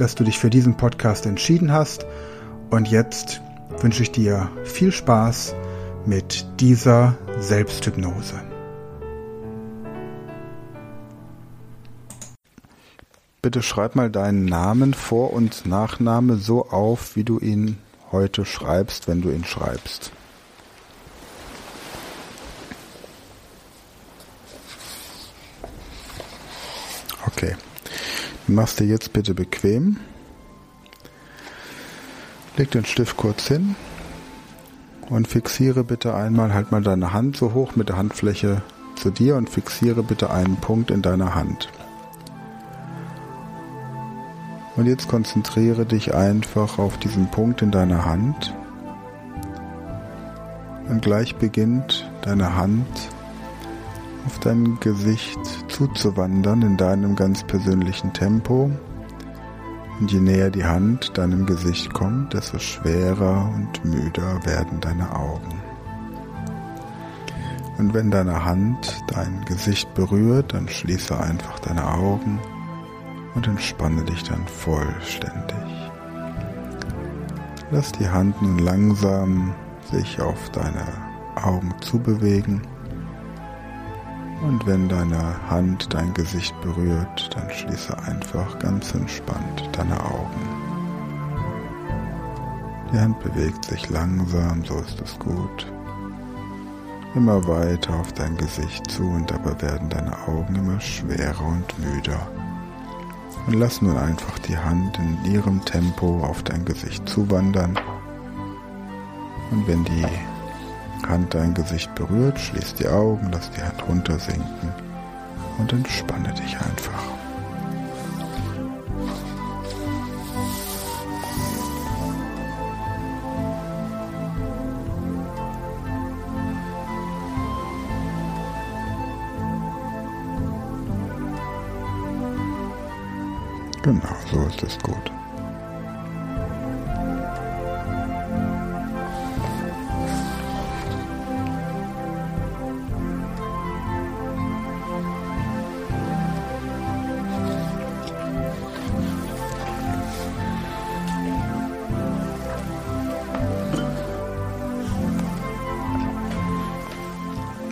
dass du dich für diesen Podcast entschieden hast und jetzt wünsche ich dir viel Spaß mit dieser Selbsthypnose. Bitte schreib mal deinen Namen, Vor- und Nachname so auf, wie du ihn heute schreibst, wenn du ihn schreibst. Okay. Machst dir jetzt bitte bequem. Leg den Stift kurz hin und fixiere bitte einmal, halt mal deine Hand so hoch mit der Handfläche zu dir und fixiere bitte einen Punkt in deiner Hand. Und jetzt konzentriere dich einfach auf diesen Punkt in deiner Hand. Und gleich beginnt deine Hand auf dein Gesicht zuzuwandern in deinem ganz persönlichen Tempo. Und je näher die Hand deinem Gesicht kommt, desto schwerer und müder werden deine Augen. Und wenn deine Hand dein Gesicht berührt, dann schließe einfach deine Augen und entspanne dich dann vollständig. Lass die Hand nun langsam sich auf deine Augen zubewegen und wenn deine Hand dein Gesicht berührt, dann schließe einfach ganz entspannt deine Augen. Die Hand bewegt sich langsam, so ist es gut. Immer weiter auf dein Gesicht zu und dabei werden deine Augen immer schwerer und müder. Und lass nun einfach die Hand in ihrem Tempo auf dein Gesicht zuwandern. Und wenn die Hand dein Gesicht berührt, schließ die Augen, lass die Hand runtersinken und entspanne dich einfach. Genau, so ist es gut.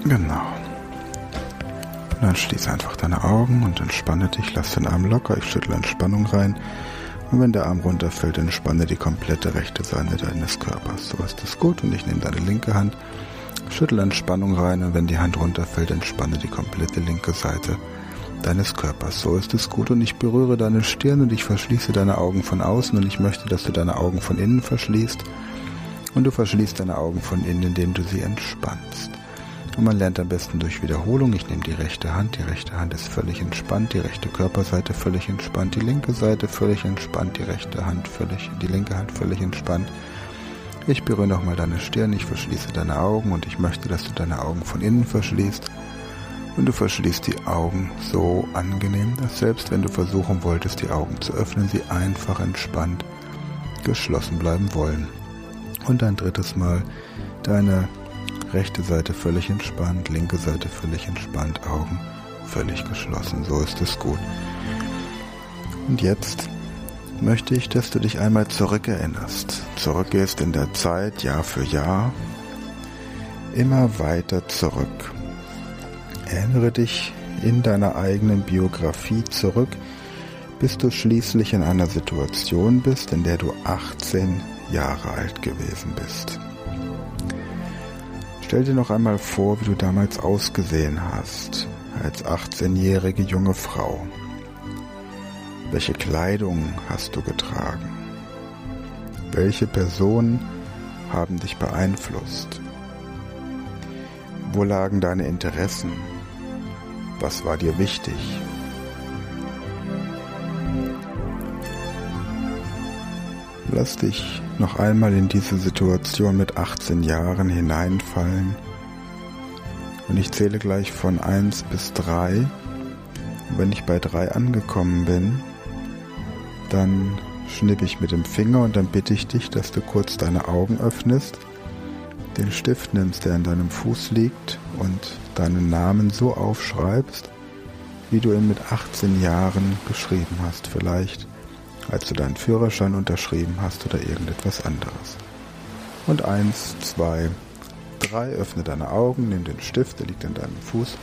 Genau. Und dann schließe einfach deine Augen und entspanne dich. Lass den Arm locker. Ich schüttle Entspannung rein. Und wenn der Arm runterfällt, entspanne die komplette rechte Seite deines Körpers. So ist es gut. Und ich nehme deine linke Hand, schüttle Entspannung rein. Und wenn die Hand runterfällt, entspanne die komplette linke Seite deines Körpers. So ist es gut. Und ich berühre deine Stirn und ich verschließe deine Augen von außen. Und ich möchte, dass du deine Augen von innen verschließt. Und du verschließt deine Augen von innen, indem du sie entspannst. Und man lernt am besten durch Wiederholung. Ich nehme die rechte Hand, die rechte Hand ist völlig entspannt, die rechte Körperseite völlig entspannt, die linke Seite völlig entspannt, die rechte Hand völlig, die linke Hand völlig entspannt. Ich berühre nochmal deine Stirn, ich verschließe deine Augen und ich möchte, dass du deine Augen von innen verschließt. Und du verschließt die Augen so angenehm, dass selbst wenn du versuchen wolltest, die Augen zu öffnen, sie einfach entspannt geschlossen bleiben wollen. Und ein drittes Mal deine rechte Seite völlig entspannt, linke Seite völlig entspannt, Augen völlig geschlossen. So ist es gut. Und jetzt möchte ich, dass du dich einmal zurückerinnerst. Zurückgehst in der Zeit, Jahr für Jahr, immer weiter zurück. Erinnere dich in deiner eigenen Biografie zurück, bis du schließlich in einer Situation bist, in der du 18 Jahre alt gewesen bist. Stell dir noch einmal vor, wie du damals ausgesehen hast, als 18-jährige junge Frau. Welche Kleidung hast du getragen? Welche Personen haben dich beeinflusst? Wo lagen deine Interessen? Was war dir wichtig? Lass dich noch einmal in diese Situation mit 18 Jahren hineinfallen. Und ich zähle gleich von 1 bis 3. Und wenn ich bei 3 angekommen bin, dann schnippe ich mit dem Finger und dann bitte ich dich, dass du kurz deine Augen öffnest, den Stift nimmst, der an deinem Fuß liegt und deinen Namen so aufschreibst, wie du ihn mit 18 Jahren geschrieben hast. Vielleicht als du deinen Führerschein unterschrieben hast oder irgendetwas anderes. Und eins, zwei, drei, öffne deine Augen, nimm den Stift, der liegt an deinem Fuß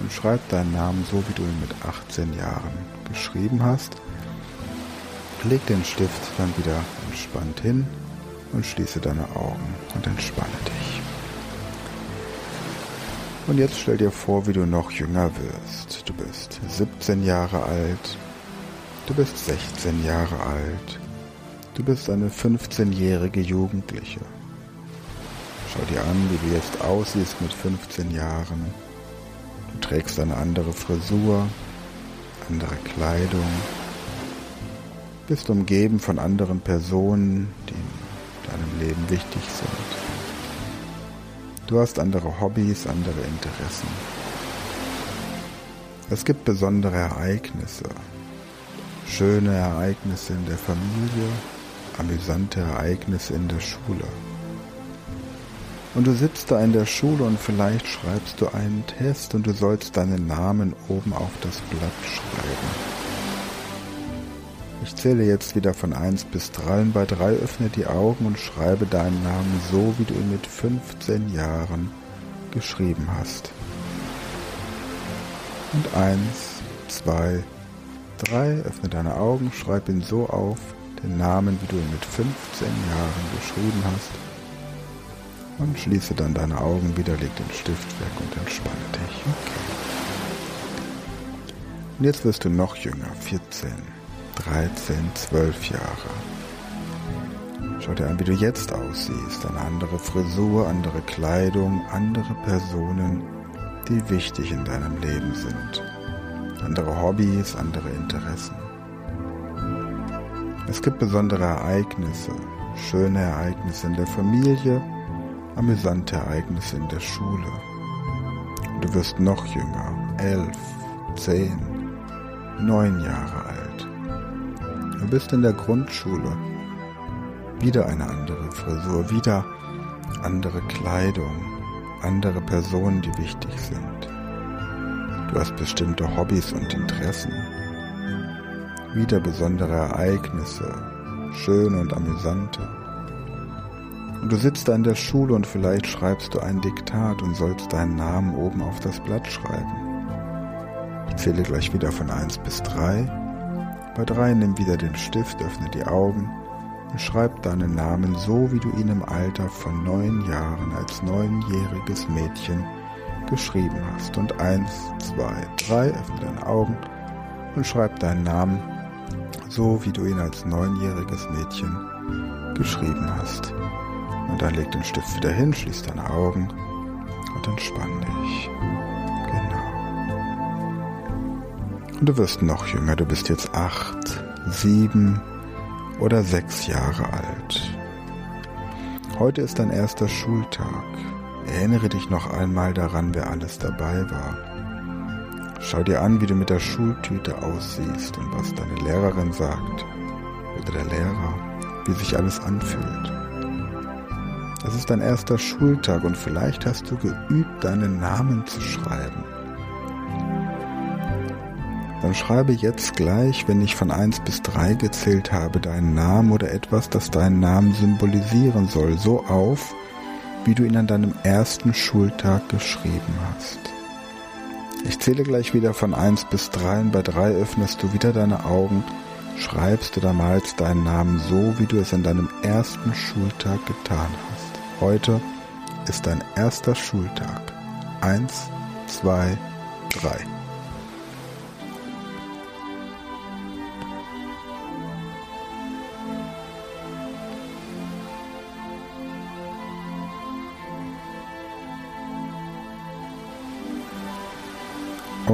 und schreib deinen Namen so, wie du ihn mit 18 Jahren geschrieben hast. Leg den Stift dann wieder entspannt hin und schließe deine Augen und entspanne dich. Und jetzt stell dir vor, wie du noch jünger wirst. Du bist 17 Jahre alt, du bist 16 Jahre alt, du bist eine 15-jährige Jugendliche. Schau dir an, wie du jetzt aussiehst mit 15 Jahren. Du trägst eine andere Frisur, andere Kleidung, bist umgeben von anderen Personen, die in deinem Leben wichtig sind. Du hast andere Hobbys, andere Interessen. Es gibt besondere Ereignisse, schöne Ereignisse in der Familie, amüsante Ereignisse in der Schule. Und du sitzt da in der Schule und vielleicht schreibst du einen Test und du sollst deinen Namen oben auf das Blatt schreiben. Ich zähle jetzt wieder von 1 bis 3 und bei 3 öffne die Augen und schreibe deinen Namen so, wie du ihn mit 15 Jahren geschrieben hast. Und 1, 2, 3, öffne deine Augen, schreib ihn so auf, den Namen, wie du ihn mit 15 Jahren geschrieben hast. Und schließe dann deine Augen wieder, leg den Stift weg und entspanne dich. Okay. Und jetzt wirst du noch jünger, 14. 13, 12 Jahre. Schau dir an, wie du jetzt aussiehst. Eine andere Frisur, andere Kleidung, andere Personen, die wichtig in deinem Leben sind. Andere Hobbys, andere Interessen. Es gibt besondere Ereignisse, schöne Ereignisse in der Familie, amüsante Ereignisse in der Schule. Du wirst noch jünger, elf, zehn, neun Jahre alt. Du bist in der Grundschule. Wieder eine andere Frisur, wieder andere Kleidung, andere Personen, die wichtig sind. Du hast bestimmte Hobbys und Interessen. Wieder besondere Ereignisse, schöne und amüsante. Und du sitzt da in der Schule und vielleicht schreibst du ein Diktat und sollst deinen Namen oben auf das Blatt schreiben. Ich zähle gleich wieder von 1 bis 3 bei drei nimm wieder den Stift, öffne die Augen und schreib deinen Namen so, wie du ihn im Alter von neun Jahren als neunjähriges Mädchen geschrieben hast. Und eins, zwei, drei, öffne deine Augen und schreib deinen Namen so, wie du ihn als neunjähriges Mädchen geschrieben hast. Und dann leg den Stift wieder hin, schließ deine Augen und entspann dich. Und du wirst noch jünger, du bist jetzt acht, sieben oder sechs Jahre alt. Heute ist dein erster Schultag. Erinnere dich noch einmal daran, wer alles dabei war. Schau dir an, wie du mit der Schultüte aussiehst und was deine Lehrerin sagt oder der Lehrer, wie sich alles anfühlt. Es ist dein erster Schultag und vielleicht hast du geübt, deinen Namen zu schreiben dann schreibe jetzt gleich, wenn ich von 1 bis 3 gezählt habe, deinen Namen oder etwas, das deinen Namen symbolisieren soll, so auf, wie du ihn an deinem ersten Schultag geschrieben hast. Ich zähle gleich wieder von 1 bis 3 und bei 3 öffnest du wieder deine Augen, schreibst oder malst deinen Namen so, wie du es an deinem ersten Schultag getan hast. Heute ist dein erster Schultag. 1, 2, 3.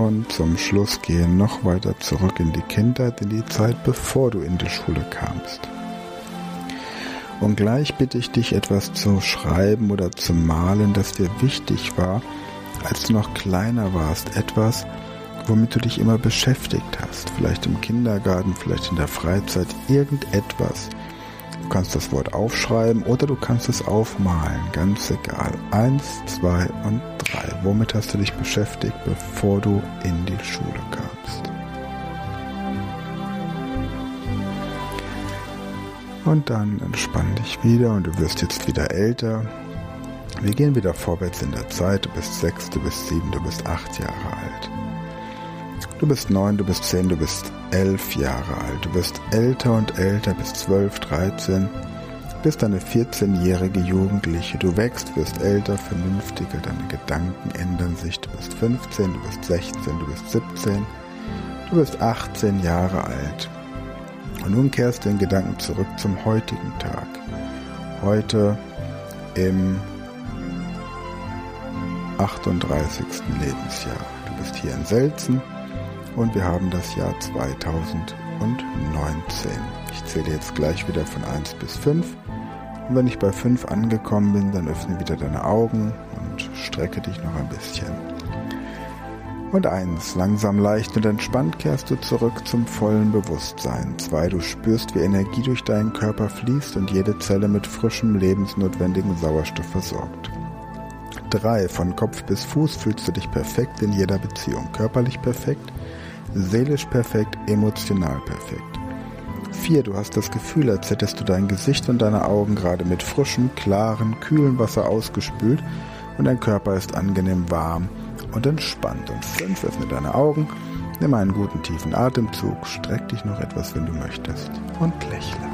Und zum Schluss gehen noch weiter zurück in die Kindheit, in die Zeit, bevor du in die Schule kamst. Und gleich bitte ich dich, etwas zu schreiben oder zu malen, das dir wichtig war, als du noch kleiner warst. Etwas, womit du dich immer beschäftigt hast. Vielleicht im Kindergarten, vielleicht in der Freizeit, irgendetwas. Du kannst das Wort aufschreiben oder du kannst es aufmalen, ganz egal. Eins, zwei und drei. Womit hast du dich beschäftigt, bevor du in die Schule kamst? Und dann entspann dich wieder und du wirst jetzt wieder älter. Wir gehen wieder vorwärts in der Zeit. Du bist sechs, du bist sieben, du bist acht Jahre alt. Du bist neun, du bist zehn, du bist elf Jahre alt. Du bist älter und älter, bis zwölf, dreizehn, bist eine 14-jährige Jugendliche. Du wächst, wirst älter, vernünftiger, deine Gedanken ändern sich. Du bist 15, du bist 16, du bist 17, du bist 18 Jahre alt. Und nun kehrst du den Gedanken zurück zum heutigen Tag. Heute im 38. Lebensjahr. Du bist hier in Selzen und wir haben das Jahr 2019. Ich zähle jetzt gleich wieder von 1 bis 5 und wenn ich bei 5 angekommen bin, dann öffne wieder deine Augen und strecke dich noch ein bisschen. Und 1. Langsam leicht und entspannt kehrst du zurück zum vollen Bewusstsein. 2. Du spürst, wie Energie durch deinen Körper fließt und jede Zelle mit frischem, lebensnotwendigen Sauerstoff versorgt. 3. Von Kopf bis Fuß fühlst du dich perfekt in jeder Beziehung. Körperlich perfekt, seelisch perfekt, emotional perfekt. 4. Du hast das Gefühl, als hättest du dein Gesicht und deine Augen gerade mit frischem, klaren, kühlen Wasser ausgespült und dein Körper ist angenehm warm und entspannt. Und 5. Öffne deine Augen, nimm einen guten tiefen Atemzug, streck dich noch etwas, wenn du möchtest und lächle.